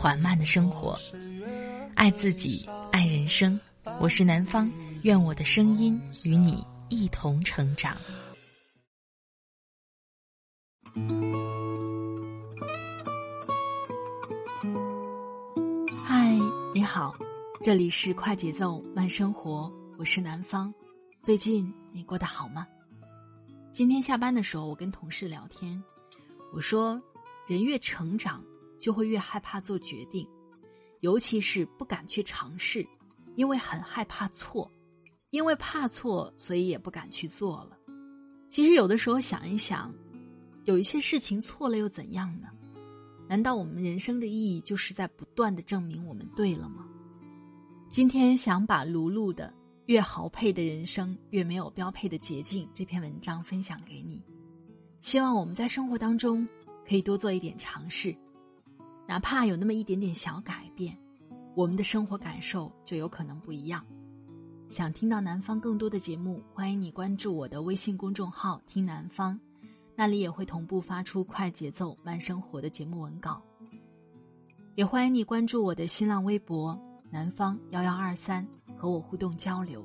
缓慢的生活，爱自己，爱人生。我是南方，愿我的声音与你一同成长。嗨，你好，这里是快节奏慢生活，我是南方。最近你过得好吗？今天下班的时候，我跟同事聊天，我说，人越成长。就会越害怕做决定，尤其是不敢去尝试，因为很害怕错，因为怕错，所以也不敢去做了。其实有的时候想一想，有一些事情错了又怎样呢？难道我们人生的意义就是在不断的证明我们对了吗？今天想把卢璐的《越豪配的人生越没有标配的捷径》这篇文章分享给你，希望我们在生活当中可以多做一点尝试。哪怕有那么一点点小改变，我们的生活感受就有可能不一样。想听到南方更多的节目，欢迎你关注我的微信公众号“听南方”，那里也会同步发出快节奏慢生活的节目文稿。也欢迎你关注我的新浪微博“南方幺幺二三”，和我互动交流。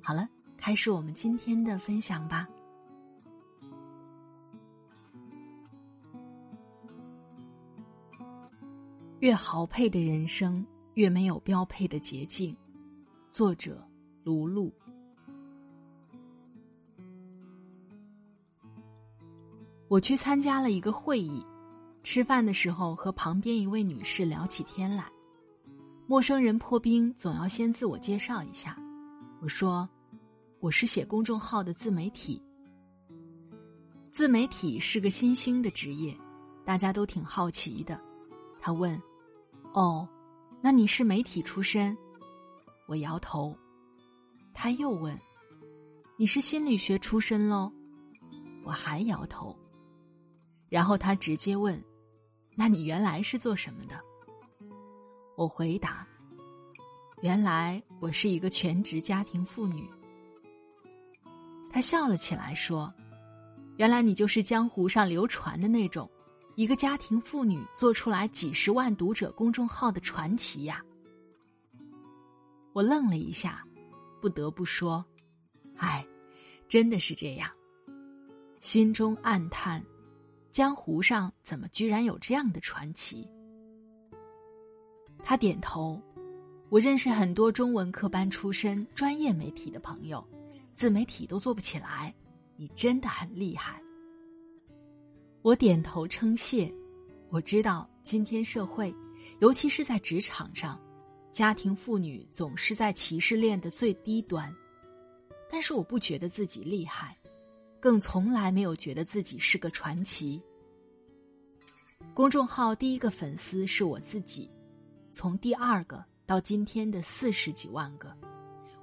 好了，开始我们今天的分享吧。越豪配的人生，越没有标配的捷径。作者：卢璐。我去参加了一个会议，吃饭的时候和旁边一位女士聊起天来。陌生人破冰，总要先自我介绍一下。我说：“我是写公众号的自媒体。”自媒体是个新兴的职业，大家都挺好奇的。他问。哦，那你是媒体出身？我摇头。他又问：“你是心理学出身喽？”我还摇头。然后他直接问：“那你原来是做什么的？”我回答：“原来我是一个全职家庭妇女。”他笑了起来说：“原来你就是江湖上流传的那种。”一个家庭妇女做出来几十万读者公众号的传奇呀！我愣了一下，不得不说：“哎，真的是这样。”心中暗叹：江湖上怎么居然有这样的传奇？他点头。我认识很多中文科班出身、专业媒体的朋友，自媒体都做不起来，你真的很厉害。我点头称谢。我知道今天社会，尤其是在职场上，家庭妇女总是在歧视链的最低端。但是我不觉得自己厉害，更从来没有觉得自己是个传奇。公众号第一个粉丝是我自己，从第二个到今天的四十几万个，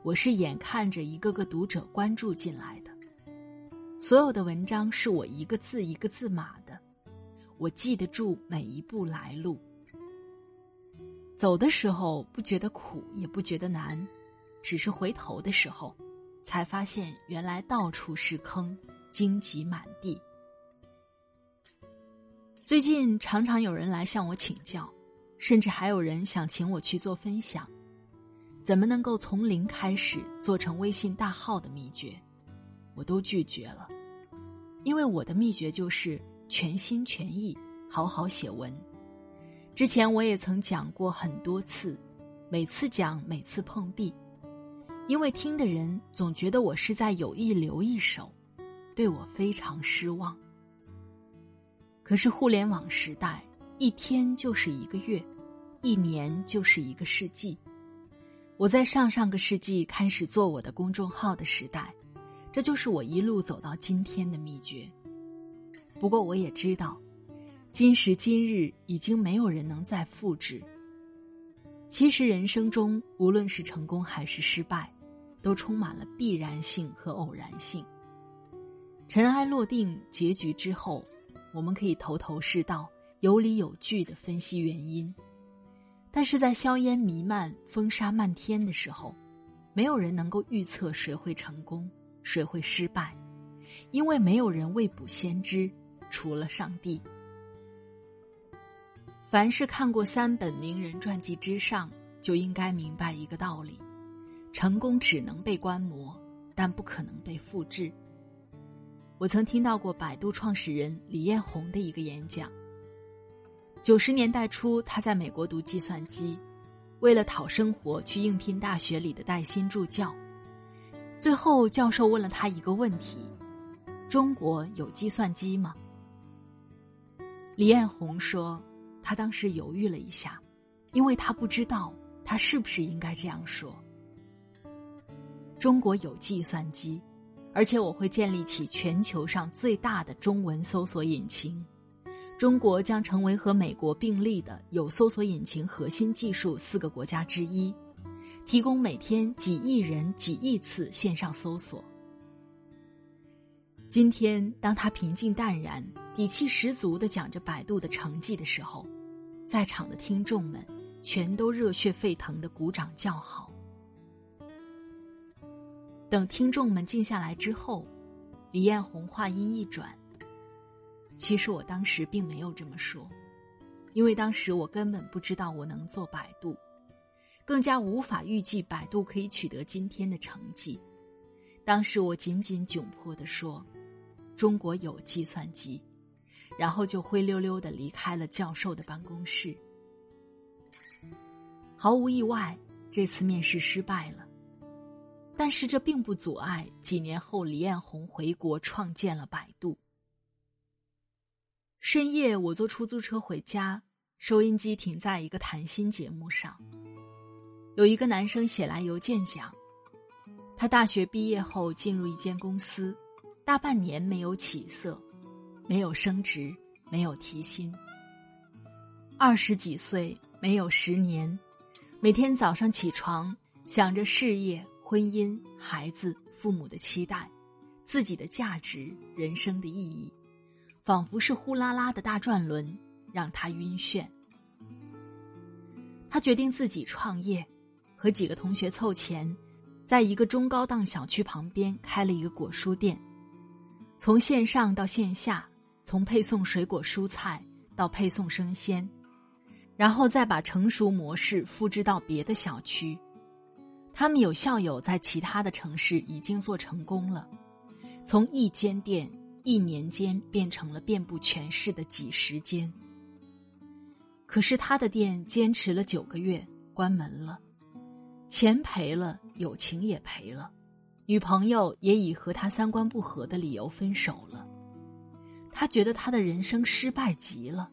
我是眼看着一个个读者关注进来的。所有的文章是我一个字一个字码的，我记得住每一步来路。走的时候不觉得苦，也不觉得难，只是回头的时候，才发现原来到处是坑，荆棘满地。最近常常有人来向我请教，甚至还有人想请我去做分享，怎么能够从零开始做成微信大号的秘诀？我都拒绝了，因为我的秘诀就是全心全意好好写文。之前我也曾讲过很多次，每次讲每次碰壁，因为听的人总觉得我是在有意留一手，对我非常失望。可是互联网时代，一天就是一个月，一年就是一个世纪。我在上上个世纪开始做我的公众号的时代。这就是我一路走到今天的秘诀。不过我也知道，今时今日，已经没有人能再复制。其实人生中，无论是成功还是失败，都充满了必然性和偶然性。尘埃落定，结局之后，我们可以头头是道、有理有据的分析原因。但是在硝烟弥漫、风沙漫天的时候，没有人能够预测谁会成功，谁会失败，因为没有人未卜先知，除了上帝。凡是看过三本名人传记之上，就应该明白一个道理：成功只能被观摩，但不可能被复制。我曾听到过百度创始人李彦宏的一个演讲。九十年代初，他在美国读计算机，为了讨生活，去应聘大学里的带薪助教。最后，教授问了他一个问题：“中国有计算机吗？”李彦宏说。他当时犹豫了一下，因为他不知道他是不是应该这样说。中国有计算机，而且我会建立起全球上最大的中文搜索引擎。中国将成为和美国并立的有搜索引擎核心技术四个国家之一，提供每天几亿人几亿次线上搜索。今天，当他平静淡然、底气十足的讲着百度的成绩的时候，在场的听众们全都热血沸腾的鼓掌叫好。等听众们静下来之后，李彦宏话音一转：“其实我当时并没有这么说，因为当时我根本不知道我能做百度，更加无法预计百度可以取得今天的成绩。当时我仅仅窘迫的说：‘中国有计算机。’”然后就灰溜溜的离开了教授的办公室。毫无意外，这次面试失败了，但是这并不阻碍几年后李彦宏回国创建了百度。深夜，我坐出租车回家，收音机停在一个谈心节目上，有一个男生写来邮件讲，他大学毕业后进入一间公司，大半年没有起色。没有升职，没有提薪。二十几岁，没有十年，每天早上起床想着事业、婚姻、孩子、父母的期待，自己的价值、人生的意义，仿佛是呼啦啦的大转轮，让他晕眩。他决定自己创业，和几个同学凑钱，在一个中高档小区旁边开了一个果蔬店，从线上到线下。从配送水果蔬菜到配送生鲜，然后再把成熟模式复制到别的小区。他们有校友在其他的城市已经做成功了，从一间店一年间变成了遍布全市的几十间。可是他的店坚持了九个月，关门了，钱赔了，友情也赔了，女朋友也以和他三观不合的理由分手了。他觉得他的人生失败极了，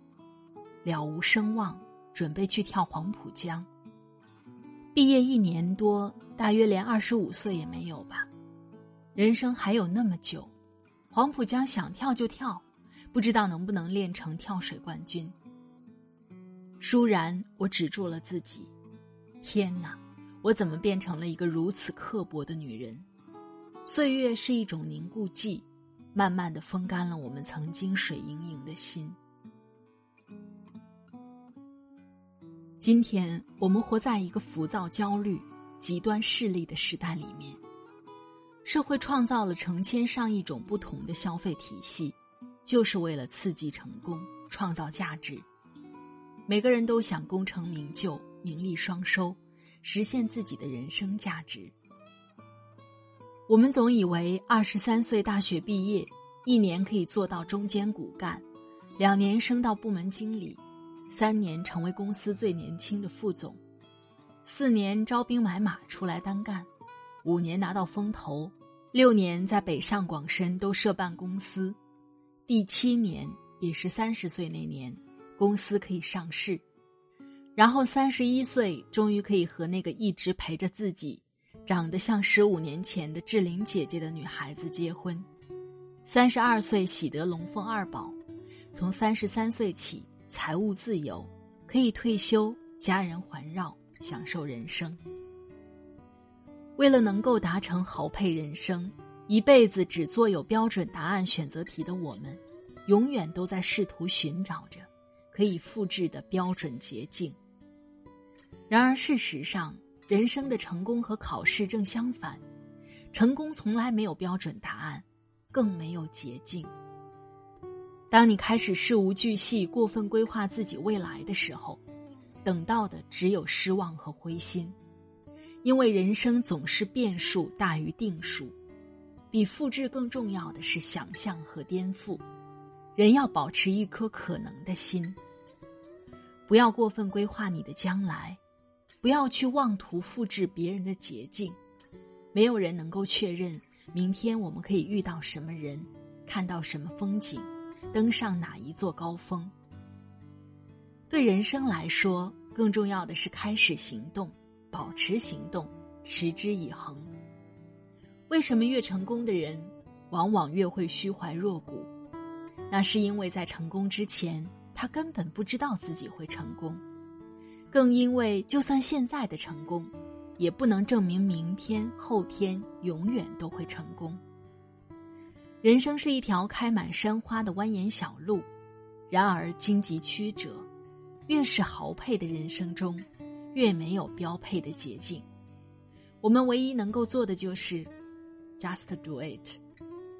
了无声望，准备去跳黄浦江。毕业一年多，大约连二十五岁也没有吧。人生还有那么久，黄浦江想跳就跳，不知道能不能练成跳水冠军。倏然，我止住了自己。天哪，我怎么变成了一个如此刻薄的女人？岁月是一种凝固剂。慢慢的风干了我们曾经水盈盈的心。今天我们活在一个浮躁、焦虑、极端势力的时代里面，社会创造了成千上亿种不同的消费体系，就是为了刺激成功、创造价值。每个人都想功成名就、名利双收，实现自己的人生价值。我们总以为二十三岁大学毕业，一年可以做到中间骨干，两年升到部门经理，三年成为公司最年轻的副总，四年招兵买马出来单干，五年拿到风投，六年在北上广深都设办公司，第七年也是三十岁那年，公司可以上市，然后三十一岁终于可以和那个一直陪着自己。长得像十五年前的志玲姐姐的女孩子结婚，三十二岁喜得龙凤二宝，从三十三岁起，财务自由，可以退休，家人环绕，享受人生。为了能够达成豪配人生，一辈子只做有标准答案选择题的我们，永远都在试图寻找着可以复制的标准捷径。然而，事实上，人生的成功和考试正相反，成功从来没有标准答案，更没有捷径。当你开始事无巨细、过分规划自己未来的时候，等到的只有失望和灰心。因为人生总是变数大于定数，比复制更重要的是想象和颠覆。人要保持一颗可能的心，不要过分规划你的将来，不要去妄图复制别人的捷径。没有人能够确认明天我们可以遇到什么人，看到什么风景。登上哪一座高峰？对人生来说，更重要的是开始行动，保持行动，持之以恒。为什么越成功的人，往往越会虚怀若谷？那是因为在成功之前，他根本不知道自己会成功，更因为就算现在的成功，也不能证明明天、后天永远都会成功。人生是一条开满山花的蜿蜒小路，然而荆棘曲折。越是豪配的人生中，越没有标配的捷径。我们唯一能够做的就是，just do it，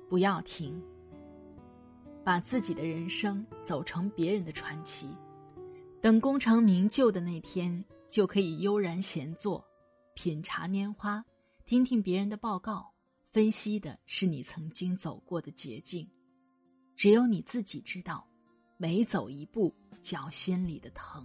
不要停。把自己的人生走成别人的传奇，等功成名就的那天，就可以悠然闲坐，品茶拈花，听听别人的报告。分析的是你曾经走过的捷径，只有你自己知道，每走一步脚心里的疼。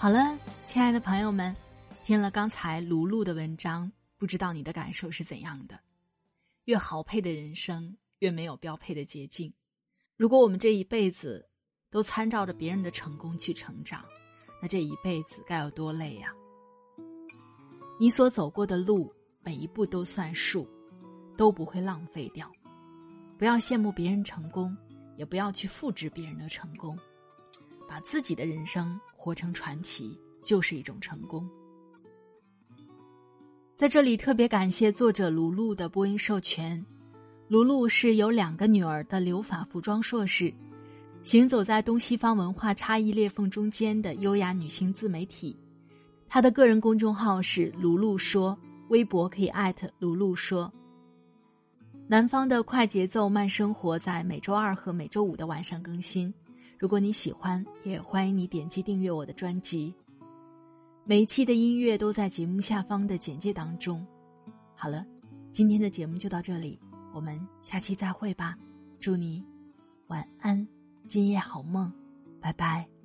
好了，亲爱的朋友们，听了刚才卢璐的文章，不知道你的感受是怎样的？越豪配的人生，越没有标配的捷径。如果我们这一辈子都参照着别人的成功去成长，那这一辈子该有多累呀？你所走过的路，每一步都算数，都不会浪费掉。不要羡慕别人成功，也不要去复制别人的成功，把自己的人生。活成传奇就是一种成功。在这里特别感谢作者卢璐的播音授权。卢璐是有两个女儿的留法服装硕士，行走在东西方文化差异裂缝中间的优雅女性自媒体。她的个人公众号是卢璐说，微博可以艾特卢璐说。南方的快节奏慢生活在每周二和每周五的晚上更新。如果你喜欢，也欢迎你点击订阅我的专辑。每一期的音乐都在节目下方的简介当中。好了，今天的节目就到这里，我们下期再会吧。祝你晚安，今夜好梦，拜拜。